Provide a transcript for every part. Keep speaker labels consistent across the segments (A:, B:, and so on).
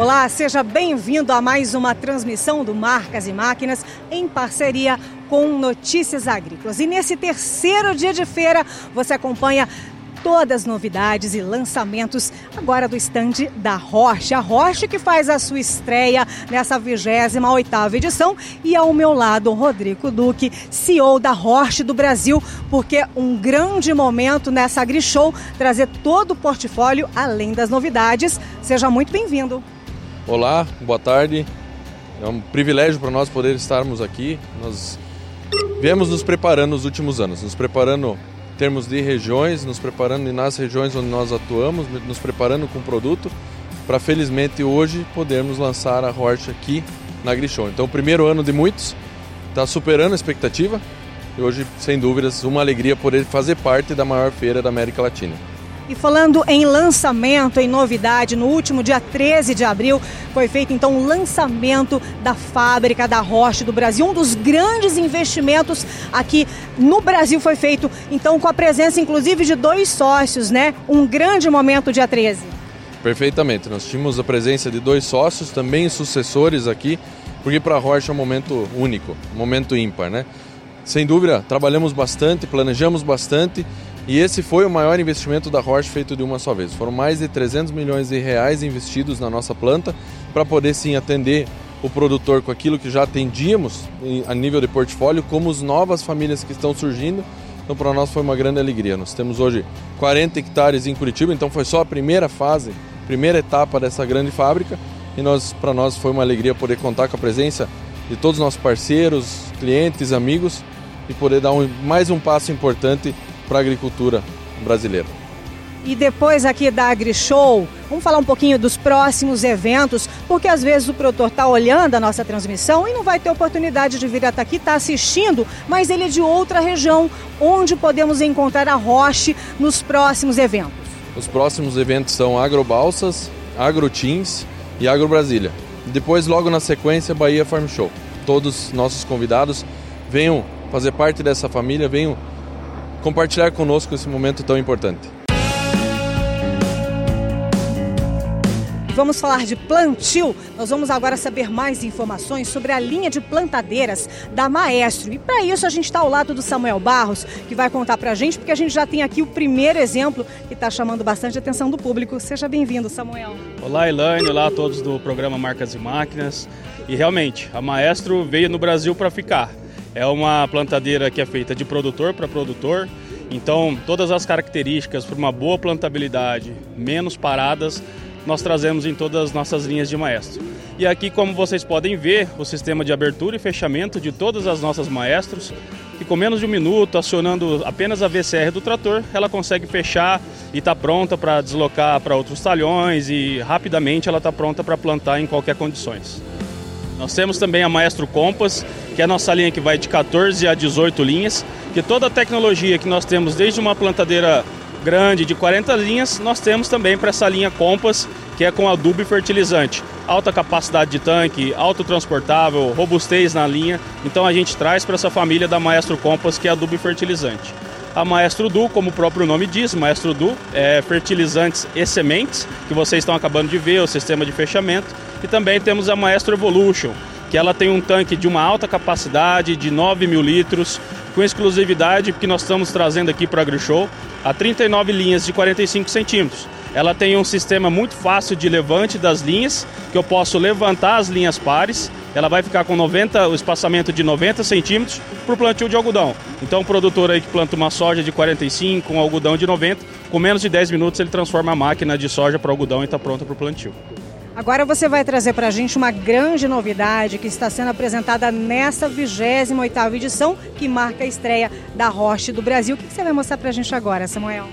A: Olá, seja bem-vindo a mais uma transmissão do Marcas e Máquinas em parceria com Notícias Agrícolas. E nesse terceiro dia de feira, você acompanha todas as novidades e lançamentos agora do estande da Roche. A Roche que faz a sua estreia nessa 28ª edição e ao meu lado Rodrigo Duque, CEO da Roche do Brasil, porque um grande momento nessa AgriShow trazer todo o portfólio além das novidades. Seja muito bem-vindo.
B: Olá, boa tarde. É um privilégio para nós poder estarmos aqui. Nós viemos nos preparando nos últimos anos, nos preparando em termos de regiões, nos preparando nas regiões onde nós atuamos, nos preparando com produto para felizmente hoje podermos lançar a Horte aqui na AgriShow. Então, o primeiro ano de muitos, está superando a expectativa e hoje, sem dúvidas, uma alegria poder fazer parte da maior feira da América Latina.
A: E falando em lançamento, em novidade, no último dia 13 de abril foi feito então o lançamento da fábrica da Roche do Brasil. Um dos grandes investimentos aqui no Brasil foi feito então com a presença inclusive de dois sócios, né? Um grande momento dia 13.
B: Perfeitamente. Nós tínhamos a presença de dois sócios, também sucessores aqui, porque para a Roche é um momento único, um momento ímpar, né? Sem dúvida, trabalhamos bastante, planejamos bastante e esse foi o maior investimento da Roche feito de uma só vez. Foram mais de 300 milhões de reais investidos na nossa planta para poder sim atender o produtor com aquilo que já atendíamos a nível de portfólio, como as novas famílias que estão surgindo. Então para nós foi uma grande alegria. Nós temos hoje 40 hectares em Curitiba, então foi só a primeira fase, primeira etapa dessa grande fábrica. E nós, para nós foi uma alegria poder contar com a presença de todos os nossos parceiros, clientes, amigos e poder dar um, mais um passo importante para a agricultura brasileira.
A: E depois aqui da AgriShow, vamos falar um pouquinho dos próximos eventos, porque às vezes o produtor está olhando a nossa transmissão e não vai ter oportunidade de vir até aqui, está assistindo, mas ele é de outra região, onde podemos encontrar a Roche nos próximos eventos.
B: Os próximos eventos são Agrobalsas, AgroTeams e AgroBrasília. Depois, logo na sequência, Bahia Farm Show. Todos nossos convidados venham fazer parte dessa família, venham compartilhar conosco esse momento tão importante.
A: Vamos falar de plantio. Nós vamos agora saber mais informações sobre a linha de plantadeiras da Maestro. E para isso a gente está ao lado do Samuel Barros, que vai contar para a gente, porque a gente já tem aqui o primeiro exemplo que está chamando bastante atenção do público. Seja bem-vindo, Samuel.
C: Olá, Elaine. Olá a todos do programa Marcas e Máquinas. E realmente, a Maestro veio no Brasil para ficar. É uma plantadeira que é feita de produtor para produtor, então todas as características para uma boa plantabilidade, menos paradas, nós trazemos em todas as nossas linhas de maestro. E aqui, como vocês podem ver, o sistema de abertura e fechamento de todas as nossas maestros, que com menos de um minuto, acionando apenas a VCR do trator, ela consegue fechar e está pronta para deslocar para outros talhões e rapidamente ela está pronta para plantar em qualquer condições. Nós temos também a Maestro Compass, que é a nossa linha que vai de 14 a 18 linhas, que toda a tecnologia que nós temos desde uma plantadeira grande de 40 linhas, nós temos também para essa linha Compass, que é com adubo e fertilizante. Alta capacidade de tanque, autotransportável, robustez na linha. Então a gente traz para essa família da Maestro Compass, que é adubo e fertilizante. A Maestro Du, como o próprio nome diz, Maestro Du é fertilizantes e sementes, que vocês estão acabando de ver, o sistema de fechamento. E também temos a Maestro Evolution, que ela tem um tanque de uma alta capacidade de 9 mil litros, com exclusividade que nós estamos trazendo aqui para a AgriShow, a 39 linhas de 45 centímetros. Ela tem um sistema muito fácil de levante das linhas, que eu posso levantar as linhas pares. Ela vai ficar com 90, o espaçamento de 90 centímetros para o plantio de algodão. Então, o produtor aí que planta uma soja de 45, um algodão de 90, com menos de 10 minutos ele transforma a máquina de soja para algodão e está pronta para o plantio.
A: Agora você vai trazer para a gente uma grande novidade que está sendo apresentada nessa 28ª edição, que marca a estreia da Roche do Brasil. O que você vai mostrar para a gente agora, Samuel?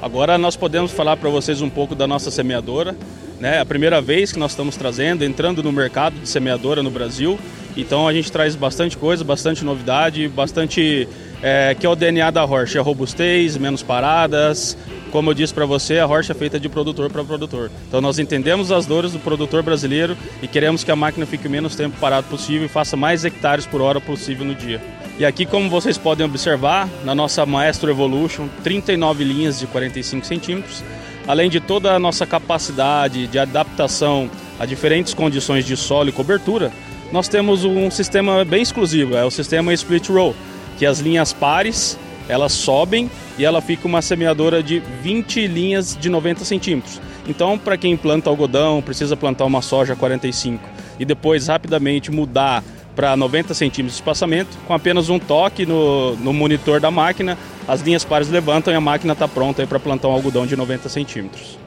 C: Agora nós podemos falar para vocês um pouco da nossa semeadora. Né? É a primeira vez que nós estamos trazendo, entrando no mercado de semeadora no Brasil. Então a gente traz bastante coisa, bastante novidade, bastante é, que é o DNA da Roche, é robustez, menos paradas, como eu disse para você, a Rocha é feita de produtor para produtor. Então nós entendemos as dores do produtor brasileiro e queremos que a máquina fique o menos tempo parado possível e faça mais hectares por hora possível no dia. E aqui, como vocês podem observar, na nossa Maestro Evolution, 39 linhas de 45 centímetros, além de toda a nossa capacidade de adaptação a diferentes condições de solo e cobertura, nós temos um sistema bem exclusivo, é o sistema split row, que as linhas pares elas sobem e ela fica uma semeadora de 20 linhas de 90 centímetros. Então, para quem planta algodão, precisa plantar uma soja 45 e depois rapidamente mudar para 90 centímetros de espaçamento, com apenas um toque no, no monitor da máquina, as linhas pares levantam e a máquina está pronta para plantar um algodão de 90 centímetros.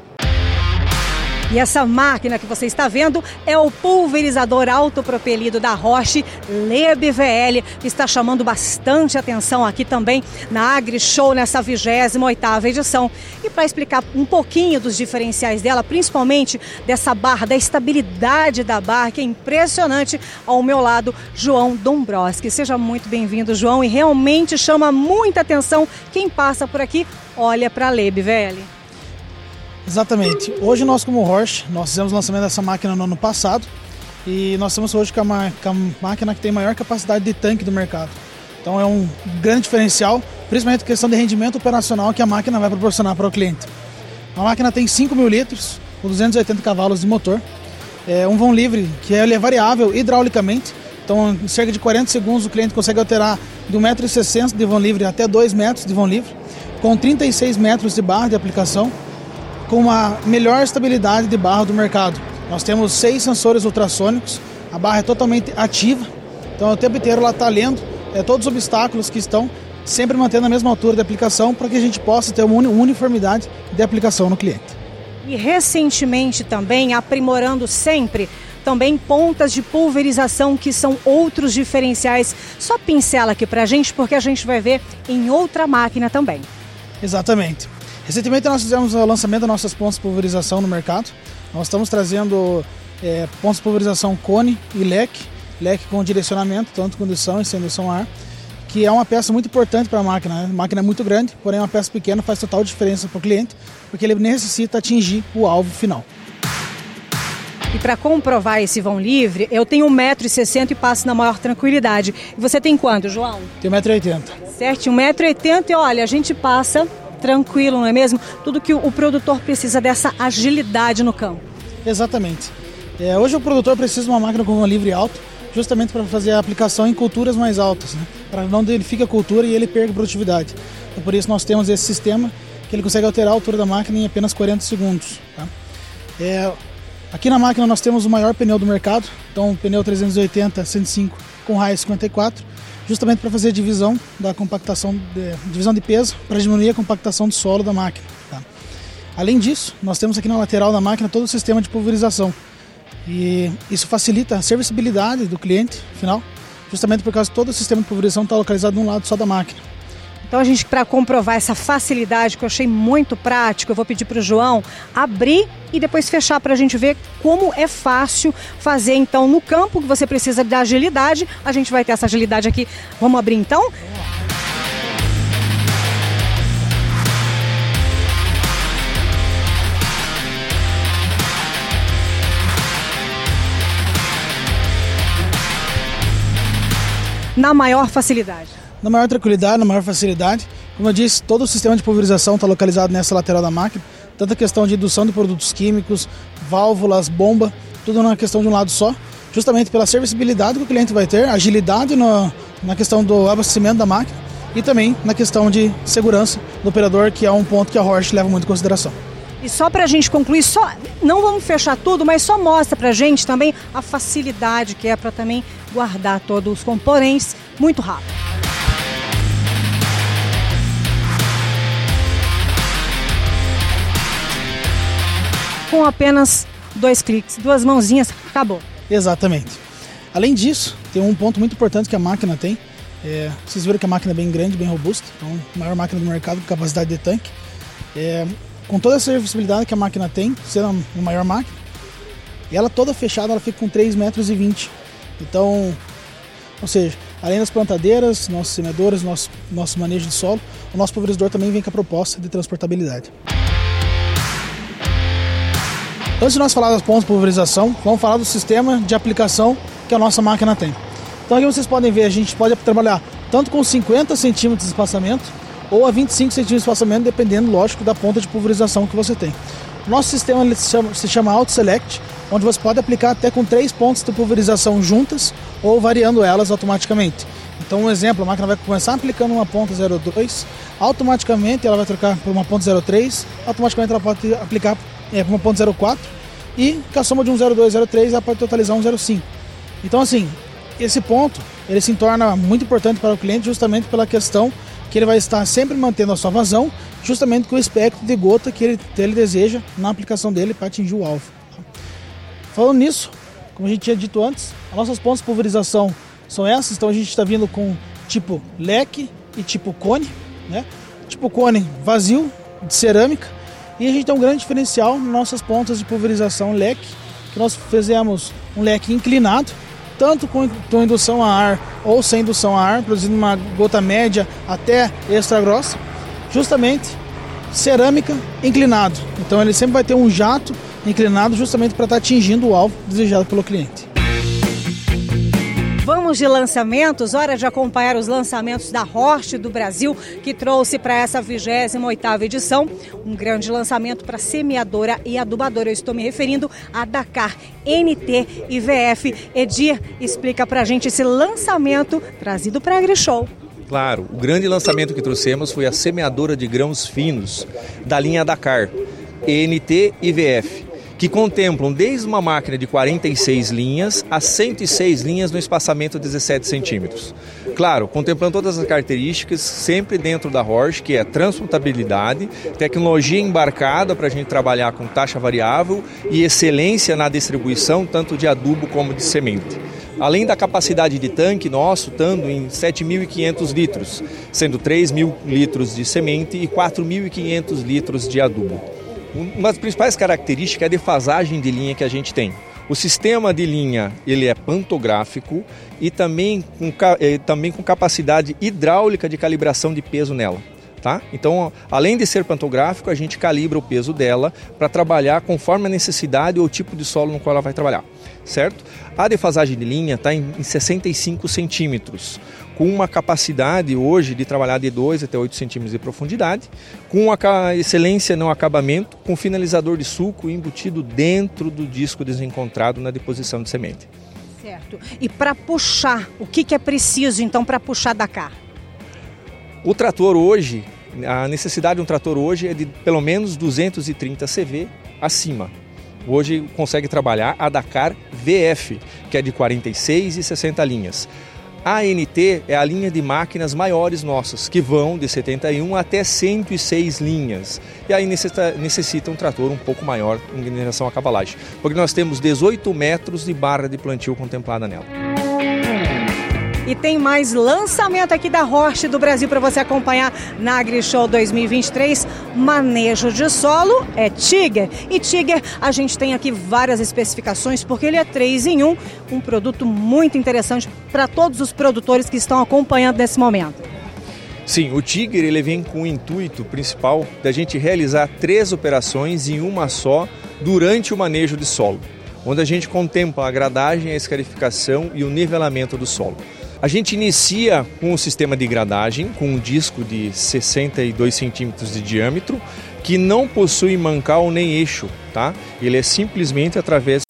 A: E essa máquina que você está vendo é o pulverizador autopropelido da Roche Leb VL, que está chamando bastante atenção aqui também na Agri Show nessa 28ª edição. E para explicar um pouquinho dos diferenciais dela, principalmente dessa barra, da estabilidade da barra, que é impressionante, ao meu lado, João Dombrowski. Seja muito bem-vindo, João, e realmente chama muita atenção quem passa por aqui, olha para a Leb VL.
D: Exatamente. Hoje nós como Horsch, nós fizemos o lançamento dessa máquina no ano passado e nós estamos hoje com a, com a máquina que tem maior capacidade de tanque do mercado. Então é um grande diferencial, principalmente questão de rendimento operacional que a máquina vai proporcionar para o cliente. A máquina tem 5 mil litros, com 280 cavalos de motor, é um vão livre que ele é variável hidraulicamente, então em cerca de 40 segundos o cliente consegue alterar de 1,60m de vão livre até 2 metros de vão livre, com 36 metros de barra de aplicação, com uma melhor estabilidade de barra do mercado. Nós temos seis sensores ultrassônicos, a barra é totalmente ativa, então o tempo inteiro ela está lendo é, todos os obstáculos que estão, sempre mantendo a mesma altura de aplicação para que a gente possa ter uma uniformidade de aplicação no cliente.
A: E recentemente também, aprimorando sempre, também pontas de pulverização que são outros diferenciais. Só pincela aqui para a gente, porque a gente vai ver em outra máquina também.
D: Exatamente. Recentemente nós fizemos o lançamento das nossas pontas de pulverização no mercado. Nós estamos trazendo é, pontos de pulverização cone e leque, leque com direcionamento, tanto condução e sem indução ar, que é uma peça muito importante para a máquina. Né? A máquina é muito grande, porém uma peça pequena faz total diferença para o cliente, porque ele necessita atingir o alvo final.
A: E para comprovar esse vão livre, eu tenho 1,60m e passo na maior tranquilidade. E você tem quanto, João?
D: Tenho 1,80m.
A: Certo, 1,80m e olha, a gente passa tranquilo, não é mesmo? Tudo que o produtor precisa dessa agilidade no campo.
D: Exatamente. É, hoje o produtor precisa de uma máquina com um livre alto, justamente para fazer a aplicação em culturas mais altas, né? para não danificar a cultura e ele perca produtividade. Então, por isso nós temos esse sistema que ele consegue alterar a altura da máquina em apenas 40 segundos. Tá? É, aqui na máquina nós temos o maior pneu do mercado, então um pneu 380 105 com raio 54 justamente para fazer a divisão da compactação, de, divisão de peso, para diminuir a compactação do solo da máquina. Tá? Além disso, nós temos aqui na lateral da máquina todo o sistema de pulverização. E isso facilita a serviçabilidade do cliente final, justamente por causa que todo o sistema de pulverização está localizado num lado só da máquina.
A: Então a gente, para comprovar essa facilidade que eu achei muito prático, eu vou pedir para o João abrir e depois fechar para a gente ver como é fácil fazer então no campo que você precisa de agilidade. A gente vai ter essa agilidade aqui. Vamos abrir então? Na maior facilidade
D: na maior tranquilidade, na maior facilidade. Como eu disse, todo o sistema de pulverização está localizado nessa lateral da máquina, tanto a questão de indução de produtos químicos, válvulas, bomba, tudo na questão de um lado só, justamente pela serviçabilidade que o cliente vai ter, agilidade no, na questão do abastecimento da máquina e também na questão de segurança do operador, que é um ponto que a Horsch leva muito em consideração.
A: E só para a gente concluir, só não vamos fechar tudo, mas só mostra para a gente também a facilidade que é para também guardar todos os componentes muito rápido. Com apenas dois cliques, duas mãozinhas, acabou.
D: Exatamente. Além disso, tem um ponto muito importante que a máquina tem. É, vocês viram que a máquina é bem grande, bem robusta, então a maior máquina do mercado com capacidade de tanque. É, com toda a serviçabilidade que a máquina tem, sendo a maior máquina, e ela toda fechada, ela fica com 3,20 metros. 20. Então, ou seja, além das plantadeiras, nossos semedores, nosso, nosso manejo de solo, o nosso pulverizador também vem com a proposta de transportabilidade. Antes de nós falar das pontas de pulverização, vamos falar do sistema de aplicação que a nossa máquina tem. Então aqui vocês podem ver, a gente pode trabalhar tanto com 50 centímetros de espaçamento ou a 25 centímetros de espaçamento, dependendo, lógico, da ponta de pulverização que você tem. Nosso sistema se chama, se chama Auto Select, onde você pode aplicar até com três pontos de pulverização juntas ou variando elas automaticamente. Então, um exemplo, a máquina vai começar aplicando uma ponta 02, automaticamente ela vai trocar por uma ponta 03, automaticamente ela pode aplicar é, por uma ponta 04 e com a soma de um 02 03 ela pode totalizar um 05. Então, assim, esse ponto ele se torna muito importante para o cliente justamente pela questão que ele vai estar sempre mantendo a sua vazão, justamente com o espectro de gota que ele, ele deseja na aplicação dele para atingir o alvo. Falando nisso, como a gente tinha dito antes, as nossas pontas de pulverização são essas, então a gente está vindo com tipo leque e tipo cone, né? Tipo cone vazio, de cerâmica, e a gente tem um grande diferencial nas nossas pontas de pulverização leque, que nós fizemos um leque inclinado, tanto com, indução a ar ou sem indução a ar, produzindo uma gota média até extra grossa, justamente cerâmica inclinado. Então ele sempre vai ter um jato inclinado justamente para estar atingindo o alvo desejado pelo cliente.
A: Vamos de lançamentos, hora de acompanhar os lançamentos da Horst do Brasil, que trouxe para essa 28ª edição um grande lançamento para semeadora e adubadora. Eu estou me referindo a Dakar NT e VF. Edir, explica para a gente esse lançamento trazido para a AgriShow.
E: Claro, o grande lançamento que trouxemos foi a semeadora de grãos finos da linha Dakar, NT e VF que contemplam desde uma máquina de 46 linhas a 106 linhas no espaçamento de 17 centímetros. Claro, contemplando todas as características, sempre dentro da Horsch, que é transportabilidade, tecnologia embarcada para a gente trabalhar com taxa variável e excelência na distribuição, tanto de adubo como de semente. Além da capacidade de tanque nosso, estando em 7.500 litros, sendo 3.000 litros de semente e 4.500 litros de adubo. Uma das principais características é a defasagem de linha que a gente tem. O sistema de linha ele é pantográfico e também com, eh, também com capacidade hidráulica de calibração de peso nela. Tá? Então, além de ser pantográfico, a gente calibra o peso dela para trabalhar conforme a necessidade ou o tipo de solo no qual ela vai trabalhar, certo? A defasagem de linha está em 65 centímetros, com uma capacidade hoje de trabalhar de 2 até 8 centímetros de profundidade, com uma excelência no acabamento, com finalizador de suco embutido dentro do disco desencontrado na deposição de semente.
A: Certo. E para puxar, o que, que é preciso então para puxar da cá?
E: O trator hoje, a necessidade de um trator hoje é de pelo menos 230 CV acima. Hoje consegue trabalhar a Dakar VF, que é de 46 e 60 linhas. ANT é a linha de máquinas maiores nossas, que vão de 71 até 106 linhas. E aí necessita, necessita um trator um pouco maior em relação à cavalagem, porque nós temos 18 metros de barra de plantio contemplada nela.
A: E tem mais lançamento aqui da Roche do Brasil para você acompanhar na AgriShow 2023. Manejo de solo é Tiger. E Tiger, a gente tem aqui várias especificações, porque ele é 3 em 1, um produto muito interessante para todos os produtores que estão acompanhando nesse momento.
E: Sim, o Tiger ele vem com o intuito principal da gente realizar três operações em uma só durante o manejo de solo, onde a gente contempla a gradagem, a escarificação e o nivelamento do solo. A gente inicia com o sistema de gradagem, com um disco de 62 centímetros de diâmetro, que não possui mancal nem eixo, tá? Ele é simplesmente através